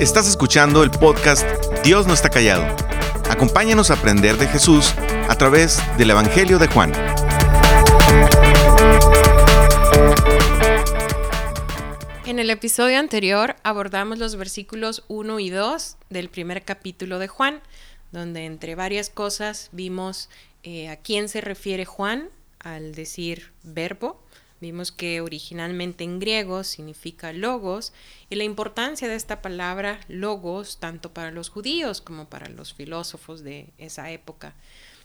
Estás escuchando el podcast Dios no está callado. Acompáñanos a aprender de Jesús a través del Evangelio de Juan. En el episodio anterior abordamos los versículos 1 y 2 del primer capítulo de Juan, donde entre varias cosas vimos eh, a quién se refiere Juan al decir verbo, Vimos que originalmente en griego significa logos y la importancia de esta palabra logos tanto para los judíos como para los filósofos de esa época.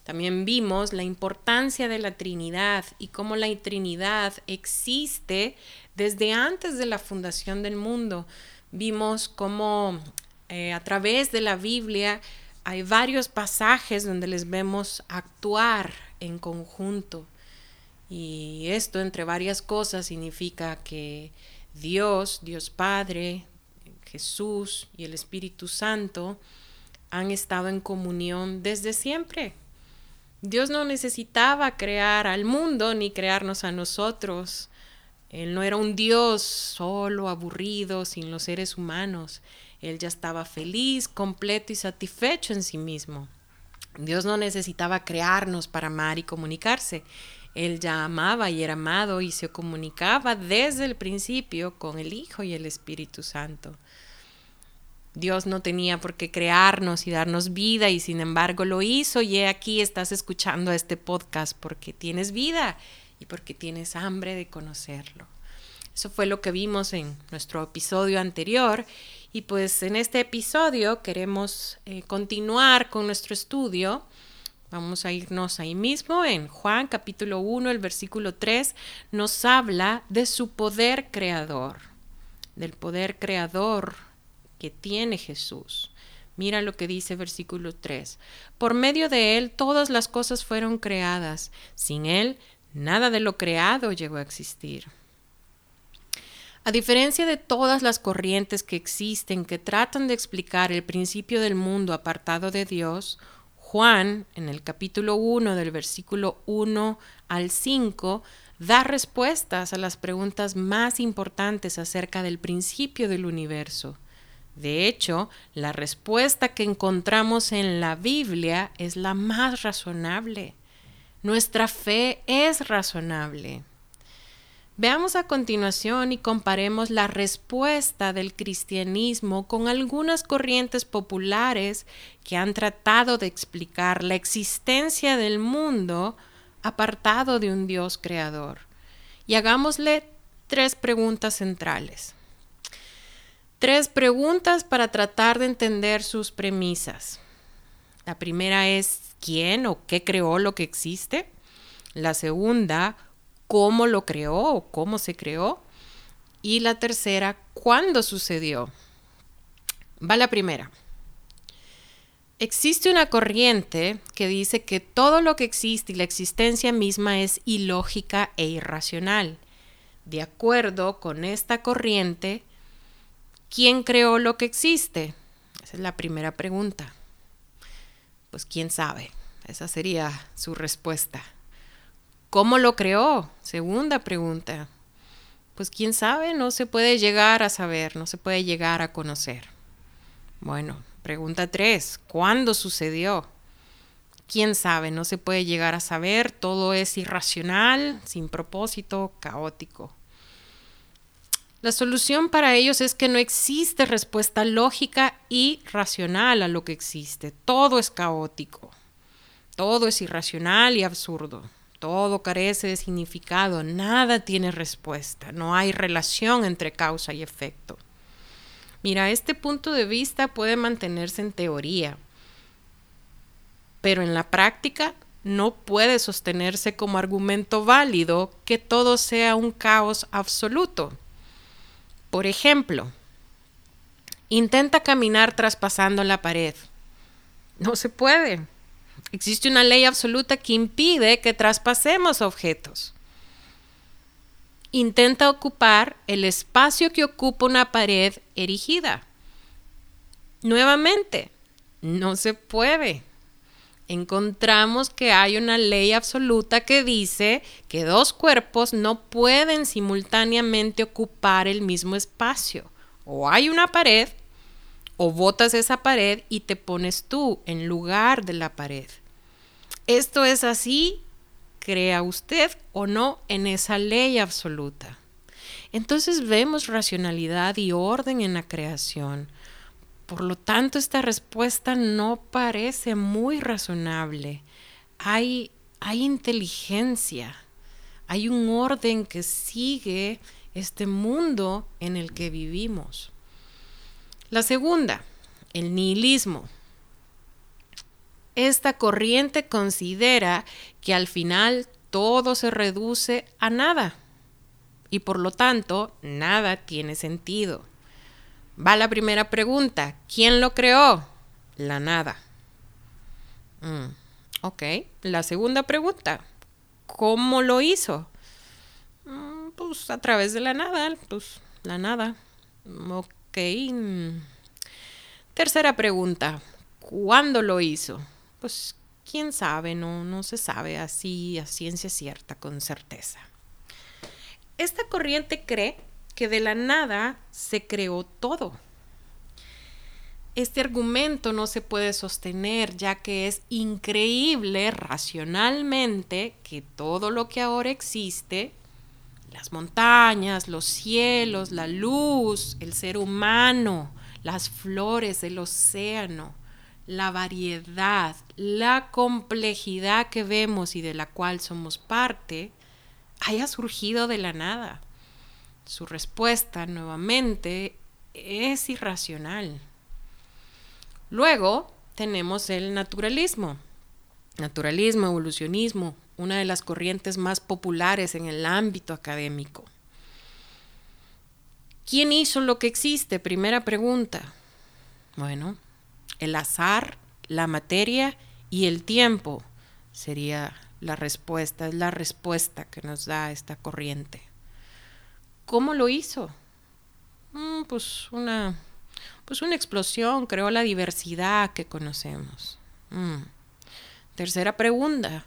También vimos la importancia de la Trinidad y cómo la Trinidad existe desde antes de la fundación del mundo. Vimos cómo eh, a través de la Biblia hay varios pasajes donde les vemos actuar en conjunto. Y esto, entre varias cosas, significa que Dios, Dios Padre, Jesús y el Espíritu Santo han estado en comunión desde siempre. Dios no necesitaba crear al mundo ni crearnos a nosotros. Él no era un Dios solo, aburrido, sin los seres humanos. Él ya estaba feliz, completo y satisfecho en sí mismo. Dios no necesitaba crearnos para amar y comunicarse. Él ya amaba y era amado y se comunicaba desde el principio con el Hijo y el Espíritu Santo. Dios no tenía por qué crearnos y darnos vida y sin embargo lo hizo y aquí estás escuchando este podcast porque tienes vida y porque tienes hambre de conocerlo. Eso fue lo que vimos en nuestro episodio anterior y pues en este episodio queremos eh, continuar con nuestro estudio Vamos a irnos ahí mismo en Juan capítulo 1, el versículo 3, nos habla de su poder creador, del poder creador que tiene Jesús. Mira lo que dice versículo 3. Por medio de Él todas las cosas fueron creadas. Sin Él, nada de lo creado llegó a existir. A diferencia de todas las corrientes que existen que tratan de explicar el principio del mundo apartado de Dios, Juan, en el capítulo 1 del versículo 1 al 5, da respuestas a las preguntas más importantes acerca del principio del universo. De hecho, la respuesta que encontramos en la Biblia es la más razonable. Nuestra fe es razonable. Veamos a continuación y comparemos la respuesta del cristianismo con algunas corrientes populares que han tratado de explicar la existencia del mundo apartado de un Dios creador. Y hagámosle tres preguntas centrales. Tres preguntas para tratar de entender sus premisas. La primera es ¿quién o qué creó lo que existe? La segunda, cómo lo creó o cómo se creó. Y la tercera, cuándo sucedió. Va la primera. Existe una corriente que dice que todo lo que existe y la existencia misma es ilógica e irracional. De acuerdo con esta corriente, ¿quién creó lo que existe? Esa es la primera pregunta. Pues quién sabe. Esa sería su respuesta. ¿Cómo lo creó? Segunda pregunta. Pues quién sabe, no se puede llegar a saber, no se puede llegar a conocer. Bueno, pregunta tres. ¿Cuándo sucedió? ¿Quién sabe? No se puede llegar a saber, todo es irracional, sin propósito, caótico. La solución para ellos es que no existe respuesta lógica y racional a lo que existe. Todo es caótico. Todo es irracional y absurdo. Todo carece de significado, nada tiene respuesta, no hay relación entre causa y efecto. Mira, este punto de vista puede mantenerse en teoría, pero en la práctica no puede sostenerse como argumento válido que todo sea un caos absoluto. Por ejemplo, intenta caminar traspasando la pared. No se puede. Existe una ley absoluta que impide que traspasemos objetos. Intenta ocupar el espacio que ocupa una pared erigida. Nuevamente, no se puede. Encontramos que hay una ley absoluta que dice que dos cuerpos no pueden simultáneamente ocupar el mismo espacio. O hay una pared o botas esa pared y te pones tú en lugar de la pared. Esto es así, crea usted o no en esa ley absoluta. Entonces vemos racionalidad y orden en la creación. Por lo tanto, esta respuesta no parece muy razonable. Hay, hay inteligencia, hay un orden que sigue este mundo en el que vivimos. La segunda, el nihilismo. Esta corriente considera que al final todo se reduce a nada y por lo tanto nada tiene sentido. Va la primera pregunta, ¿quién lo creó? La nada. Mm, ok, la segunda pregunta, ¿cómo lo hizo? Mm, pues a través de la nada, pues la nada. Tercera pregunta, ¿cuándo lo hizo? Pues quién sabe, no, no se sabe así a ciencia cierta, con certeza. Esta corriente cree que de la nada se creó todo. Este argumento no se puede sostener ya que es increíble racionalmente que todo lo que ahora existe, las montañas, los cielos, la luz, el ser humano, las flores, el océano, la variedad, la complejidad que vemos y de la cual somos parte, haya surgido de la nada. Su respuesta nuevamente es irracional. Luego tenemos el naturalismo. Naturalismo, evolucionismo, una de las corrientes más populares en el ámbito académico. ¿Quién hizo lo que existe? Primera pregunta. Bueno, el azar, la materia y el tiempo sería la respuesta, es la respuesta que nos da esta corriente. ¿Cómo lo hizo? Mm, pues una pues una explosión, creó la diversidad que conocemos. Mm. Tercera pregunta,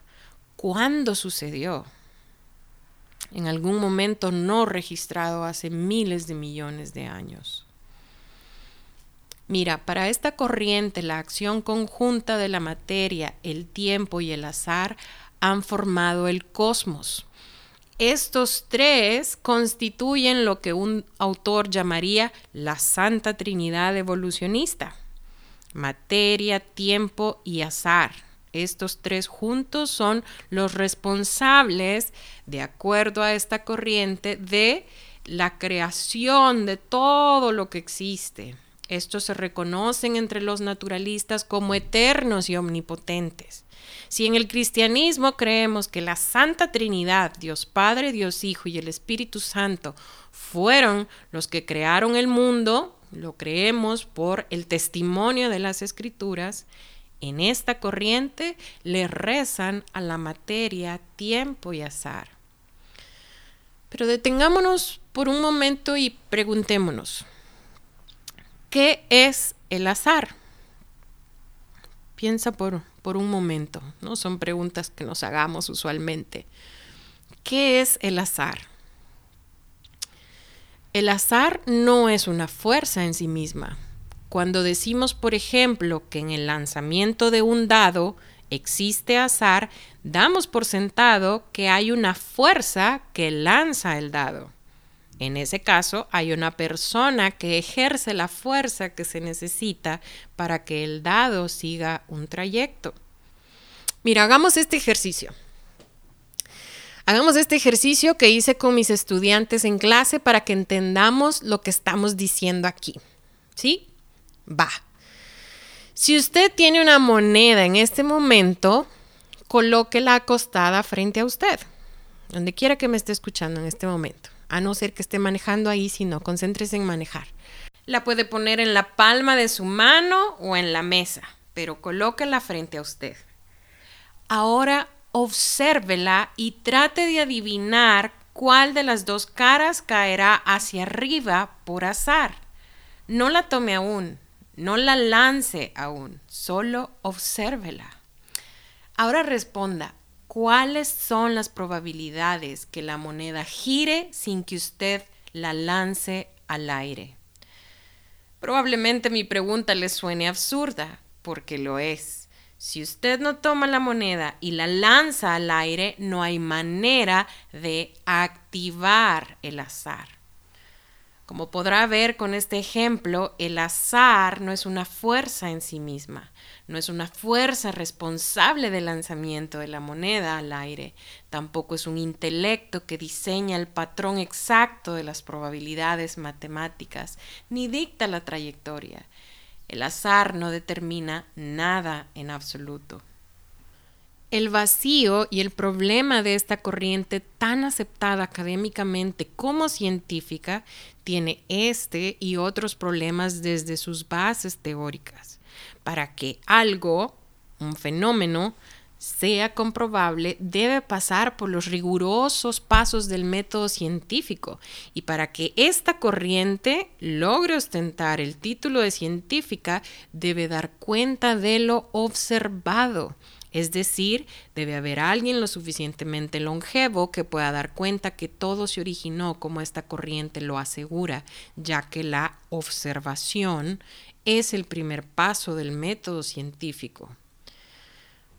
¿cuándo sucedió? En algún momento no registrado hace miles de millones de años. Mira, para esta corriente la acción conjunta de la materia, el tiempo y el azar han formado el cosmos. Estos tres constituyen lo que un autor llamaría la Santa Trinidad evolucionista. Materia, tiempo y azar. Estos tres juntos son los responsables, de acuerdo a esta corriente, de la creación de todo lo que existe. Estos se reconocen entre los naturalistas como eternos y omnipotentes. Si en el cristianismo creemos que la Santa Trinidad, Dios Padre, Dios Hijo y el Espíritu Santo, fueron los que crearon el mundo, lo creemos por el testimonio de las Escrituras, en esta corriente le rezan a la materia tiempo y azar. Pero detengámonos por un momento y preguntémonos, ¿Qué es el azar? Piensa por, por un momento, ¿no? Son preguntas que nos hagamos usualmente. ¿Qué es el azar? El azar no es una fuerza en sí misma. Cuando decimos, por ejemplo, que en el lanzamiento de un dado existe azar, damos por sentado que hay una fuerza que lanza el dado. En ese caso, hay una persona que ejerce la fuerza que se necesita para que el dado siga un trayecto. Mira, hagamos este ejercicio. Hagamos este ejercicio que hice con mis estudiantes en clase para que entendamos lo que estamos diciendo aquí. ¿Sí? Va. Si usted tiene una moneda en este momento, colóquela acostada frente a usted, donde quiera que me esté escuchando en este momento a no ser que esté manejando ahí, sino concéntrese en manejar. La puede poner en la palma de su mano o en la mesa, pero colóquela frente a usted. Ahora obsérvela y trate de adivinar cuál de las dos caras caerá hacia arriba por azar. No la tome aún, no la lance aún, solo obsérvela. Ahora responda, ¿Cuáles son las probabilidades que la moneda gire sin que usted la lance al aire? Probablemente mi pregunta le suene absurda, porque lo es. Si usted no toma la moneda y la lanza al aire, no hay manera de activar el azar. Como podrá ver con este ejemplo, el azar no es una fuerza en sí misma, no es una fuerza responsable del lanzamiento de la moneda al aire, tampoco es un intelecto que diseña el patrón exacto de las probabilidades matemáticas, ni dicta la trayectoria. El azar no determina nada en absoluto. El vacío y el problema de esta corriente tan aceptada académicamente como científica tiene este y otros problemas desde sus bases teóricas. Para que algo, un fenómeno, sea comprobable, debe pasar por los rigurosos pasos del método científico. Y para que esta corriente logre ostentar el título de científica, debe dar cuenta de lo observado es decir, debe haber alguien lo suficientemente longevo que pueda dar cuenta que todo se originó como esta corriente lo asegura, ya que la observación es el primer paso del método científico.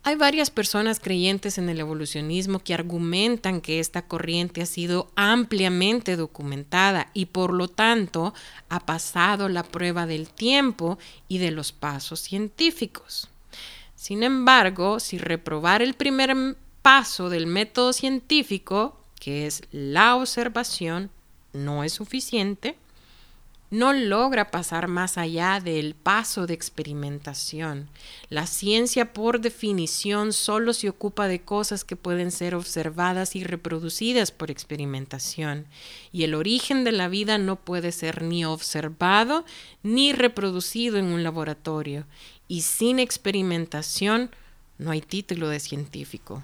Hay varias personas creyentes en el evolucionismo que argumentan que esta corriente ha sido ampliamente documentada y por lo tanto ha pasado la prueba del tiempo y de los pasos científicos. Sin embargo, si reprobar el primer paso del método científico, que es la observación, no es suficiente, no logra pasar más allá del paso de experimentación. La ciencia por definición solo se ocupa de cosas que pueden ser observadas y reproducidas por experimentación, y el origen de la vida no puede ser ni observado ni reproducido en un laboratorio, y sin experimentación no hay título de científico.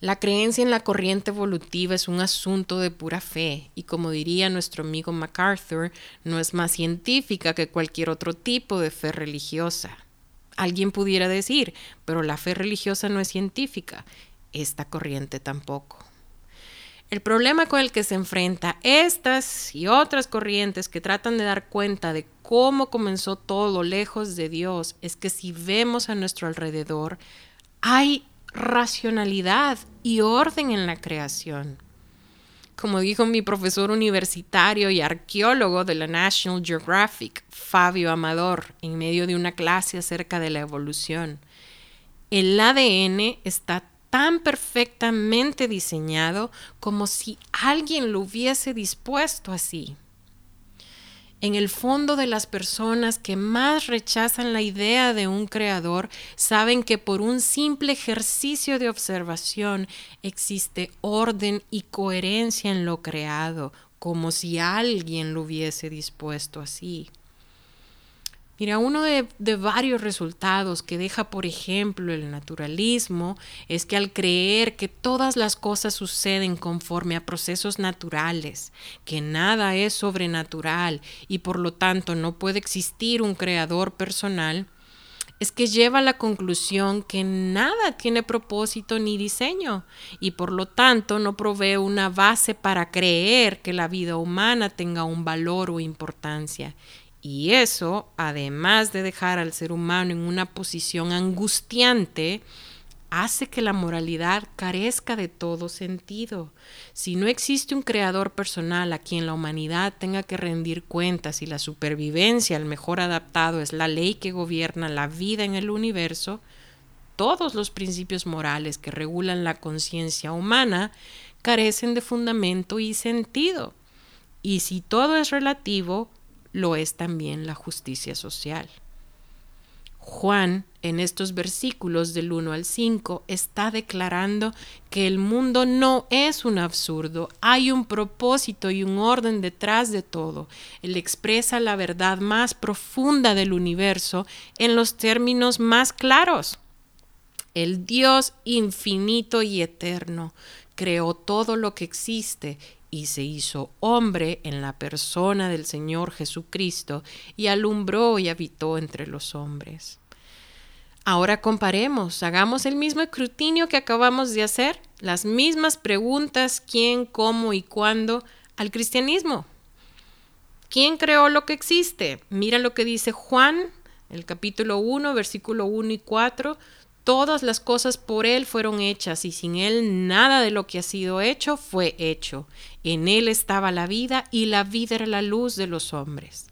La creencia en la corriente evolutiva es un asunto de pura fe y como diría nuestro amigo MacArthur, no es más científica que cualquier otro tipo de fe religiosa. Alguien pudiera decir, pero la fe religiosa no es científica. Esta corriente tampoco. El problema con el que se enfrenta estas y otras corrientes que tratan de dar cuenta de cómo comenzó todo lejos de Dios es que si vemos a nuestro alrededor, hay racionalidad y orden en la creación. Como dijo mi profesor universitario y arqueólogo de la National Geographic, Fabio Amador, en medio de una clase acerca de la evolución, el ADN está tan perfectamente diseñado como si alguien lo hubiese dispuesto así. En el fondo de las personas que más rechazan la idea de un creador saben que por un simple ejercicio de observación existe orden y coherencia en lo creado, como si alguien lo hubiese dispuesto así. Mira, uno de, varios resultados que deja, por ejemplo, el naturalismo es que al creer que todas las cosas suceden conforme a procesos naturales, que nada es sobrenatural y por lo tanto no puede existir un creador personal, es que lleva a la conclusión que nada tiene propósito ni diseño y por lo tanto no provee una base para creer que la vida humana tenga un valor o importancia y eso, además de dejar al ser humano en una posición angustiante, hace que la moralidad carezca de todo sentido. Si no existe un creador personal a quien la humanidad tenga que rendir cuentas y la supervivencia, el mejor adaptado, es la ley que gobierna la vida en el universo, todos los principios morales que regulan la conciencia humana carecen de fundamento y sentido. Y si todo es relativo, lo es también la justicia social. Juan, en estos versículos del 1 al 5, está declarando que el mundo no es un absurdo, hay un propósito y un orden detrás de todo. Él expresa la verdad más profunda del universo en los términos más claros. El Dios infinito y eterno creó todo lo que existe y se hizo hombre en la persona del Señor Jesucristo y alumbró y habitó entre los hombres. Ahora comparemos, hagamos el mismo escrutinio que acabamos de hacer, las mismas preguntas, quién, cómo y cuándo, al cristianismo. ¿Quién creó lo que existe? Mira lo que dice Juan, el capítulo 1, versículo 1 y 4. Todas las cosas por Él fueron hechas y sin Él nada de lo que ha sido hecho fue hecho. En Él estaba la vida y la vida era la luz de los hombres.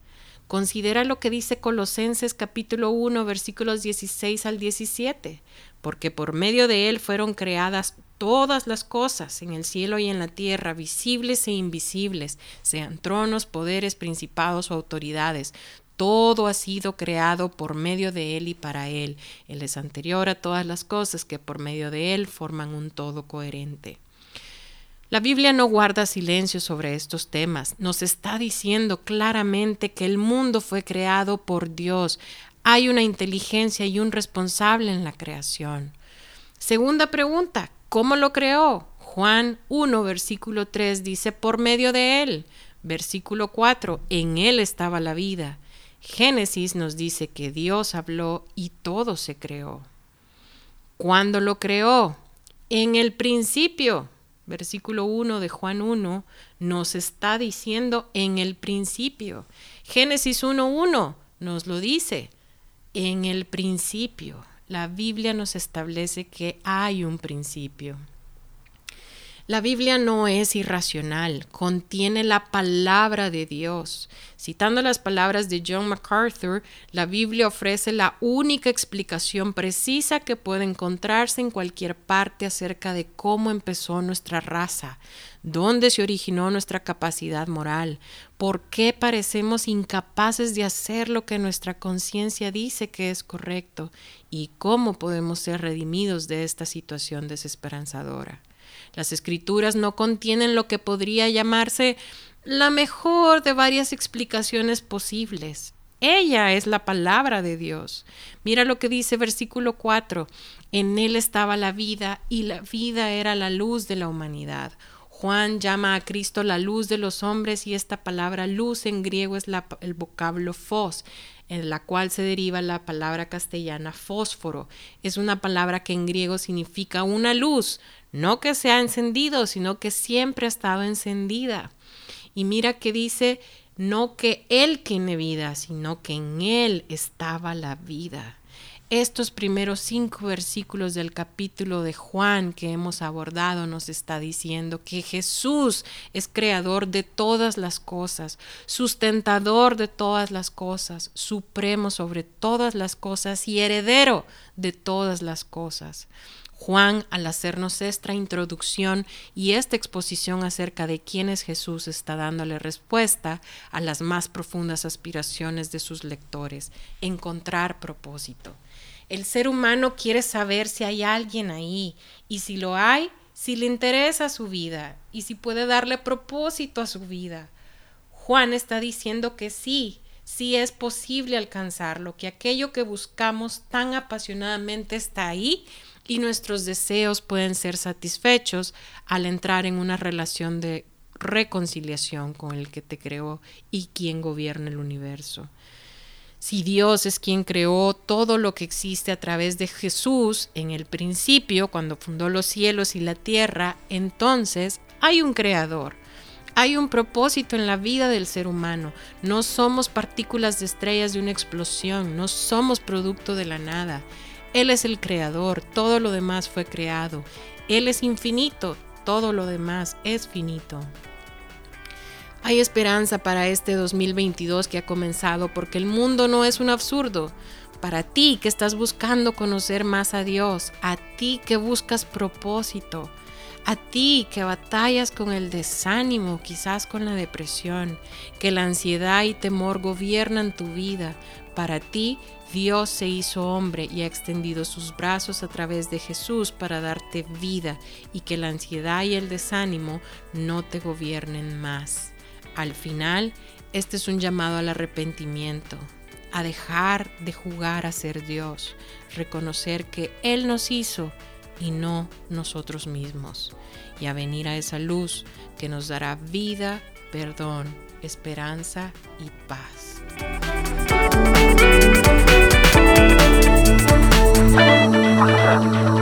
Considera lo que dice Colosenses capítulo 1 versículos 16 al 17, porque por medio de Él fueron creadas todas las cosas en el cielo y en la tierra, visibles e invisibles, sean tronos, poderes, principados o autoridades. Todo ha sido creado por medio de Él y para Él. Él es anterior a todas las cosas que por medio de Él forman un todo coherente. La Biblia no guarda silencio sobre estos temas. Nos está diciendo claramente que el mundo fue creado por Dios. Hay una inteligencia y un responsable en la creación. Segunda pregunta, ¿cómo lo creó? Juan 1, versículo 3 dice, por medio de él. Versículo 4, en él estaba la vida. Génesis nos dice que Dios habló y todo se creó. ¿Cuándo lo creó? En el principio versículo 1 de Juan 1, nos está diciendo en el principio. Génesis 1.1 nos lo dice, en el principio. La Biblia nos establece que hay un principio. La Biblia no es irracional, contiene la palabra de Dios. Citando las palabras de John MacArthur, la Biblia ofrece la única explicación precisa que puede encontrarse en cualquier parte acerca de cómo empezó nuestra raza, dónde se originó nuestra capacidad moral, por qué parecemos incapaces de hacer lo que nuestra conciencia dice que es correcto y cómo podemos ser redimidos de esta situación desesperanzadora. Las escrituras no contienen lo que podría llamarse la mejor de varias explicaciones posibles. Ella es la palabra de Dios. Mira lo que dice versículo 4. En él estaba la vida y la vida era la luz de la humanidad. Juan llama a Cristo la luz de los hombres y esta palabra luz en griego es el vocablo fos, en la cual se deriva la palabra castellana fósforo. Es una palabra que en griego significa una luz, no que se ha encendido, sino que siempre ha estado encendida. Y mira que dice, no que Él tiene vida, sino que en Él estaba la vida. Estos primeros cinco versículos del capítulo de Juan que hemos abordado nos está diciendo que Jesús es creador de todas las cosas, sustentador de todas las cosas, supremo sobre todas las cosas y heredero de todas las cosas. Juan, al hacernos esta introducción y esta exposición acerca de quién es Jesús, está dándole respuesta a las más profundas aspiraciones de sus lectores, encontrar propósito. El ser humano quiere saber si hay alguien ahí y si lo hay, si le interesa su vida y si puede darle propósito a su vida. Juan está diciendo que sí, sí es posible alcanzarlo, que aquello que buscamos tan apasionadamente está ahí y nuestros deseos pueden ser satisfechos al entrar en una relación de reconciliación con el que te creó y quien gobierna el universo. Si Dios es quien creó todo lo que existe a través de Jesús en el principio, cuando fundó los cielos y la tierra, entonces hay un creador. Hay un propósito en la vida del ser humano. No somos partículas de estrellas de una explosión, no somos producto de la nada. Él es el creador, todo lo demás fue creado. Él es infinito, todo lo demás es finito. Hay esperanza para este 2022 que ha comenzado porque el mundo no es un absurdo. Para ti que estás buscando conocer más a Dios, a ti que buscas propósito, a ti que batallas con el desánimo, quizás con la depresión, que la ansiedad y temor gobiernan tu vida, para ti Dios se hizo hombre y ha extendido sus brazos a través de Jesús para darte vida y que la ansiedad y el desánimo no te gobiernen más. Al final, este es un llamado al arrepentimiento, a dejar de jugar a ser Dios, reconocer que Él nos hizo y no nosotros mismos, y a venir a esa luz que nos dará vida, perdón, esperanza y paz. 啊。